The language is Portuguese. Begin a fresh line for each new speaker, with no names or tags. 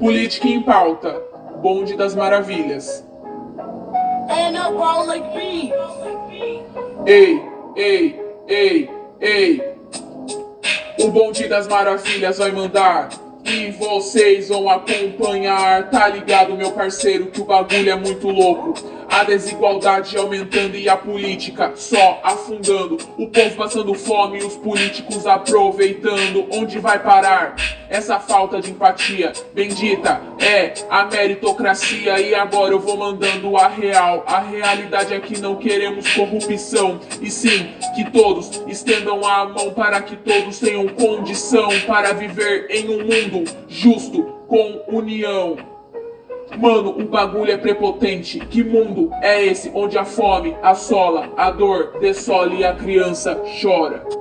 Política em pauta. Bonde das Maravilhas.
Bees.
Ei, ei, ei, ei. O bonde das maravilhas vai mandar. E vocês vão acompanhar. Tá ligado, meu parceiro, que o bagulho é muito louco. A desigualdade aumentando e a política só afundando. O povo passando fome e os políticos aproveitando. Onde vai parar essa falta de empatia? Bendita é a meritocracia. E agora eu vou mandando a real. A realidade é que não queremos corrupção. E sim, que todos estendam a mão para que todos tenham condição para viver em um mundo justo com união. Mano, o bagulho é prepotente. Que mundo é esse onde a fome assola, a dor dessola e a criança chora?